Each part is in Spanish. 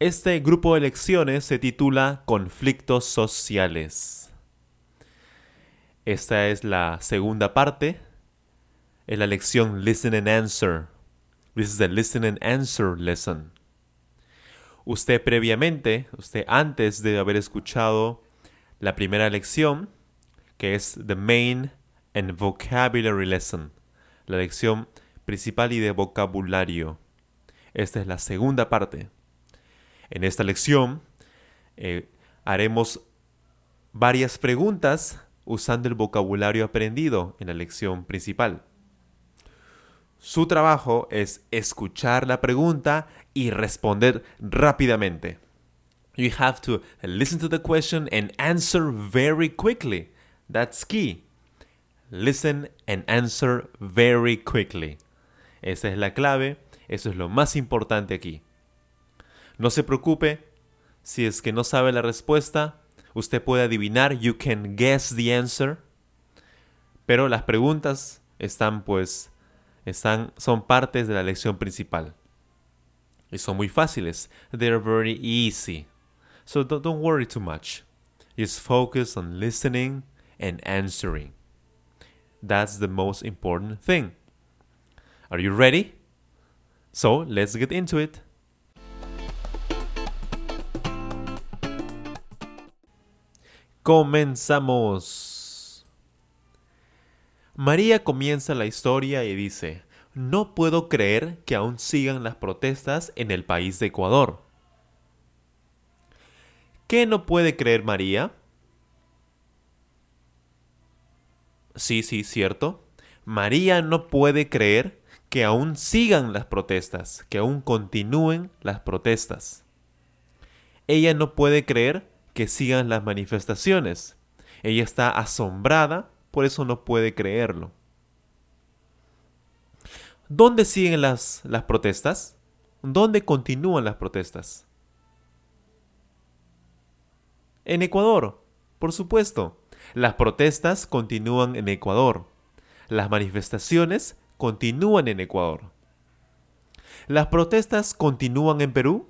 Este grupo de lecciones se titula Conflictos sociales. Esta es la segunda parte. Es la lección Listen and Answer. This is the Listen and Answer lesson. Usted previamente, usted antes de haber escuchado la primera lección, que es The Main and Vocabulary Lesson la lección principal y de vocabulario. Esta es la segunda parte. En esta lección eh, haremos varias preguntas usando el vocabulario aprendido en la lección principal. Su trabajo es escuchar la pregunta y responder rápidamente. You have to listen to the question and answer very quickly. That's key. Listen and answer very quickly. Esa es la clave, eso es lo más importante aquí. No se preocupe, si es que no sabe la respuesta, usted puede adivinar, you can guess the answer. Pero las preguntas están pues están son partes de la lección principal. Y son muy fáciles. They're very easy. So don't, don't worry too much. Just focus on listening and answering. That's the most important thing. Are you ready? So let's get into it. Comenzamos. María comienza la historia y dice, no puedo creer que aún sigan las protestas en el país de Ecuador. ¿Qué no puede creer María? Sí, sí, cierto. María no puede creer que aún sigan las protestas, que aún continúen las protestas. Ella no puede creer que sigan las manifestaciones. Ella está asombrada, por eso no puede creerlo. ¿Dónde siguen las, las protestas? ¿Dónde continúan las protestas? En Ecuador, por supuesto. Las protestas continúan en Ecuador. Las manifestaciones continúan en Ecuador. ¿Las protestas continúan en Perú?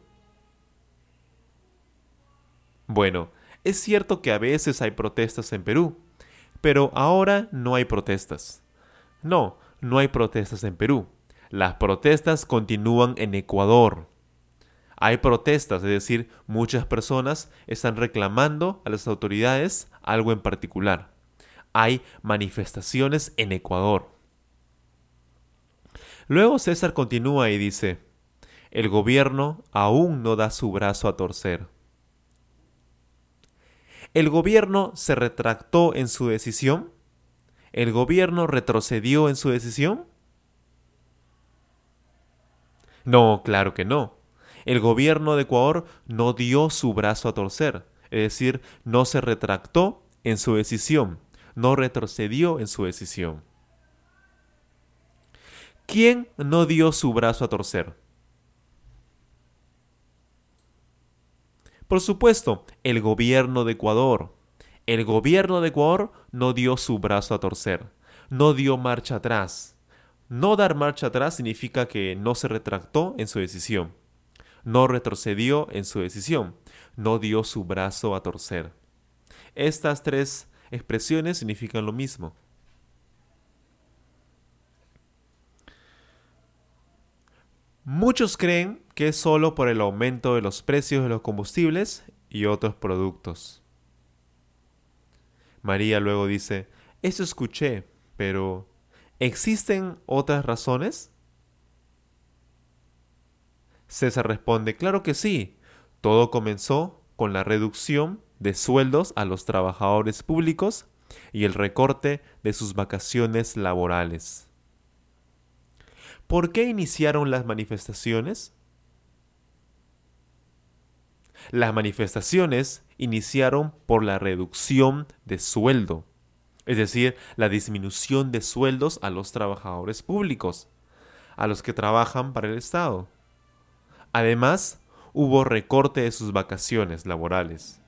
Bueno, es cierto que a veces hay protestas en Perú, pero ahora no hay protestas. No, no hay protestas en Perú. Las protestas continúan en Ecuador. Hay protestas, es decir, muchas personas están reclamando a las autoridades algo en particular. Hay manifestaciones en Ecuador. Luego César continúa y dice, el gobierno aún no da su brazo a torcer. ¿El gobierno se retractó en su decisión? ¿El gobierno retrocedió en su decisión? No, claro que no el gobierno de Ecuador no dio su brazo a torcer, es decir, no se retractó en su decisión, no retrocedió en su decisión. ¿Quién no dio su brazo a torcer? Por supuesto, el gobierno de Ecuador. El gobierno de Ecuador no dio su brazo a torcer, no dio marcha atrás. No dar marcha atrás significa que no se retractó en su decisión no retrocedió en su decisión, no dio su brazo a torcer. Estas tres expresiones significan lo mismo. Muchos creen que es solo por el aumento de los precios de los combustibles y otros productos. María luego dice, eso escuché, pero ¿existen otras razones? César responde, claro que sí. Todo comenzó con la reducción de sueldos a los trabajadores públicos y el recorte de sus vacaciones laborales. ¿Por qué iniciaron las manifestaciones? Las manifestaciones iniciaron por la reducción de sueldo, es decir, la disminución de sueldos a los trabajadores públicos, a los que trabajan para el Estado. Además, hubo recorte de sus vacaciones laborales.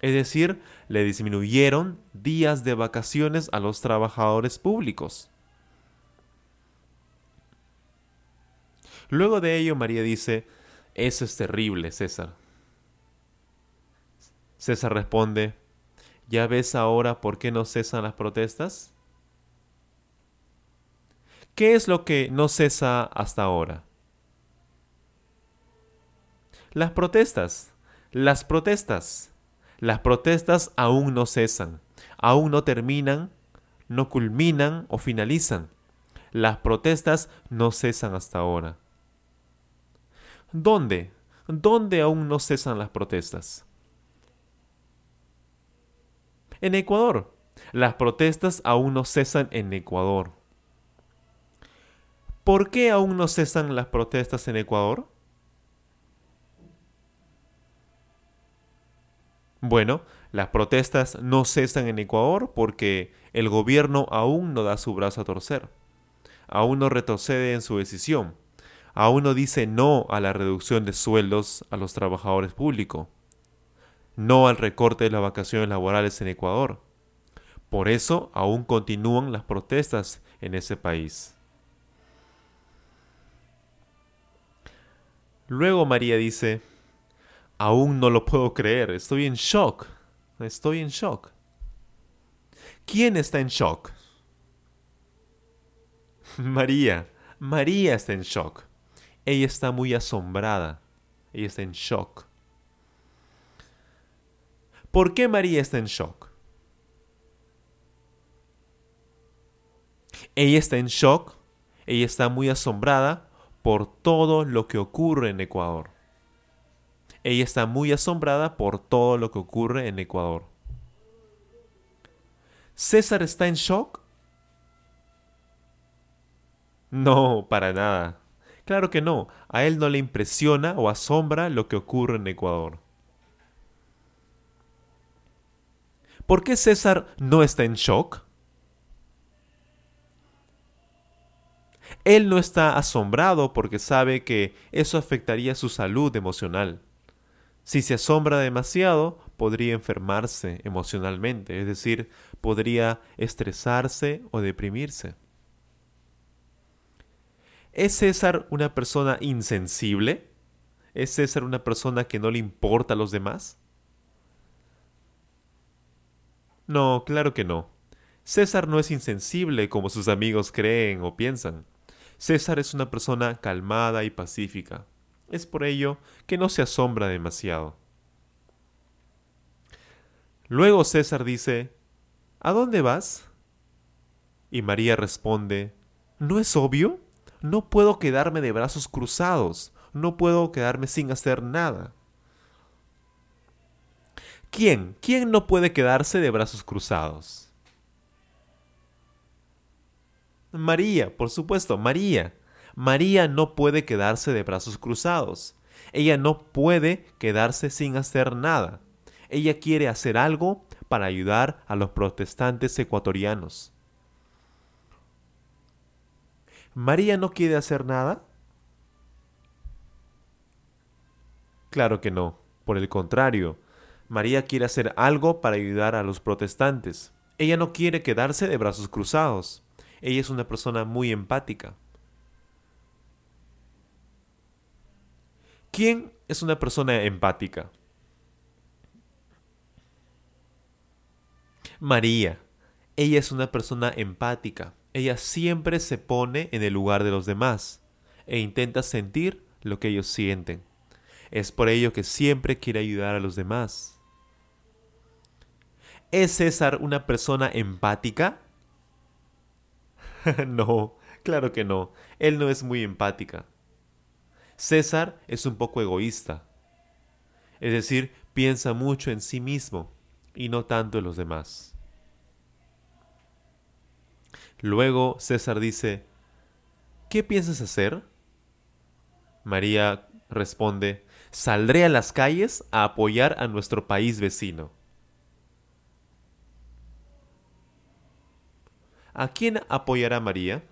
Es decir, le disminuyeron días de vacaciones a los trabajadores públicos. Luego de ello, María dice, eso es terrible, César. César responde, ¿ya ves ahora por qué no cesan las protestas? ¿Qué es lo que no cesa hasta ahora? Las protestas, las protestas, las protestas aún no cesan, aún no terminan, no culminan o finalizan. Las protestas no cesan hasta ahora. ¿Dónde? ¿Dónde aún no cesan las protestas? En Ecuador. Las protestas aún no cesan en Ecuador. ¿Por qué aún no cesan las protestas en Ecuador? Bueno, las protestas no cesan en Ecuador porque el gobierno aún no da su brazo a torcer, aún no retrocede en su decisión, aún no dice no a la reducción de sueldos a los trabajadores públicos, no al recorte de las vacaciones laborales en Ecuador. Por eso aún continúan las protestas en ese país. Luego María dice, Aún no lo puedo creer, estoy en shock, estoy en shock. ¿Quién está en shock? María, María está en shock. Ella está muy asombrada, ella está en shock. ¿Por qué María está en shock? Ella está en shock, ella está muy asombrada por todo lo que ocurre en Ecuador. Ella está muy asombrada por todo lo que ocurre en Ecuador. ¿César está en shock? No, para nada. Claro que no. A él no le impresiona o asombra lo que ocurre en Ecuador. ¿Por qué César no está en shock? Él no está asombrado porque sabe que eso afectaría su salud emocional. Si se asombra demasiado, podría enfermarse emocionalmente, es decir, podría estresarse o deprimirse. ¿Es César una persona insensible? ¿Es César una persona que no le importa a los demás? No, claro que no. César no es insensible como sus amigos creen o piensan. César es una persona calmada y pacífica. Es por ello que no se asombra demasiado. Luego César dice, ¿A dónde vas? Y María responde, ¿No es obvio? No puedo quedarme de brazos cruzados, no puedo quedarme sin hacer nada. ¿Quién? ¿Quién no puede quedarse de brazos cruzados? María, por supuesto, María. María no puede quedarse de brazos cruzados. Ella no puede quedarse sin hacer nada. Ella quiere hacer algo para ayudar a los protestantes ecuatorianos. ¿María no quiere hacer nada? Claro que no. Por el contrario, María quiere hacer algo para ayudar a los protestantes. Ella no quiere quedarse de brazos cruzados. Ella es una persona muy empática. ¿Quién es una persona empática? María. Ella es una persona empática. Ella siempre se pone en el lugar de los demás e intenta sentir lo que ellos sienten. Es por ello que siempre quiere ayudar a los demás. ¿Es César una persona empática? no, claro que no. Él no es muy empática. César es un poco egoísta. Es decir, piensa mucho en sí mismo y no tanto en los demás. Luego César dice, ¿qué piensas hacer? María responde, saldré a las calles a apoyar a nuestro país vecino. ¿A quién apoyará María?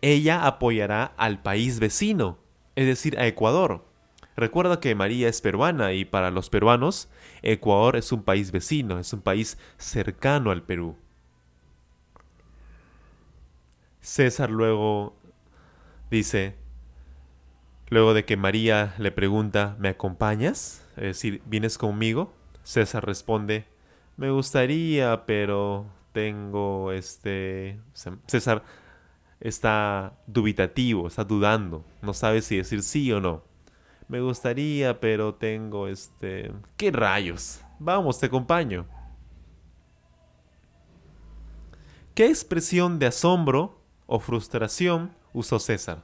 Ella apoyará al país vecino, es decir, a Ecuador. Recuerda que María es peruana y para los peruanos Ecuador es un país vecino, es un país cercano al Perú. César luego dice, luego de que María le pregunta, ¿me acompañas? Es decir, ¿vienes conmigo? César responde, me gustaría, pero tengo este... César está dubitativo, está dudando, no sabe si decir sí o no. Me gustaría, pero tengo este... ¿Qué rayos? Vamos, te acompaño. ¿Qué expresión de asombro o frustración usó César?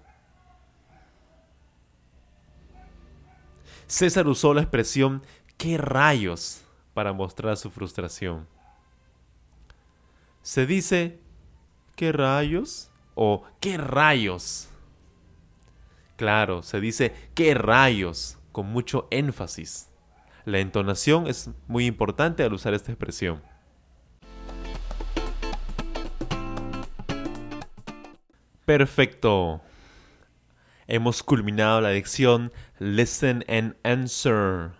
César usó la expresión ¿qué rayos? para mostrar su frustración. Se dice ¿qué rayos? o ¿qué rayos? Claro, se dice ¿qué rayos? con mucho énfasis. La entonación es muy importante al usar esta expresión. Perfecto. Hemos culminado la lección Listen and Answer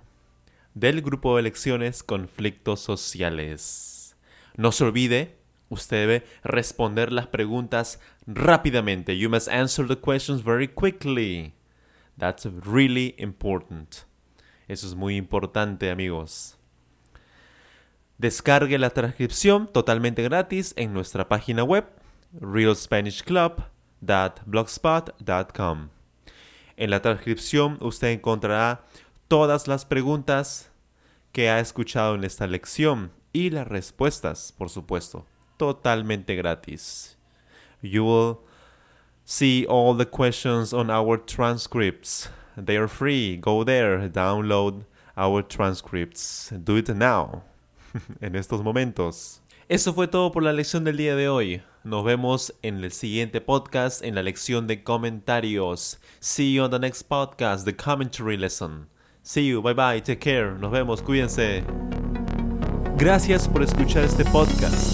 del grupo de lecciones Conflictos Sociales. No se olvide, usted debe responder las preguntas rápidamente. You must answer the questions very quickly. That's really important. Eso es muy importante, amigos. Descargue la transcripción totalmente gratis en nuestra página web realspanishclub.blogspot.com. En la transcripción usted encontrará todas las preguntas que ha escuchado en esta lección y las respuestas, por supuesto, totalmente gratis. You will see all the questions on our transcripts. They are free. Go there, download our transcripts. Do it now. en estos momentos. Eso fue todo por la lección del día de hoy. Nos vemos en el siguiente podcast en la lección de comentarios. See you on the next podcast, the commentary lesson. See you, bye bye, take care. Nos vemos, cuídense. Gracias por escuchar este podcast.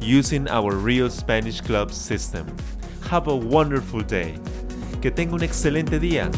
using our Real Spanish Club system. Have a wonderful day. Que tenga un excelente día.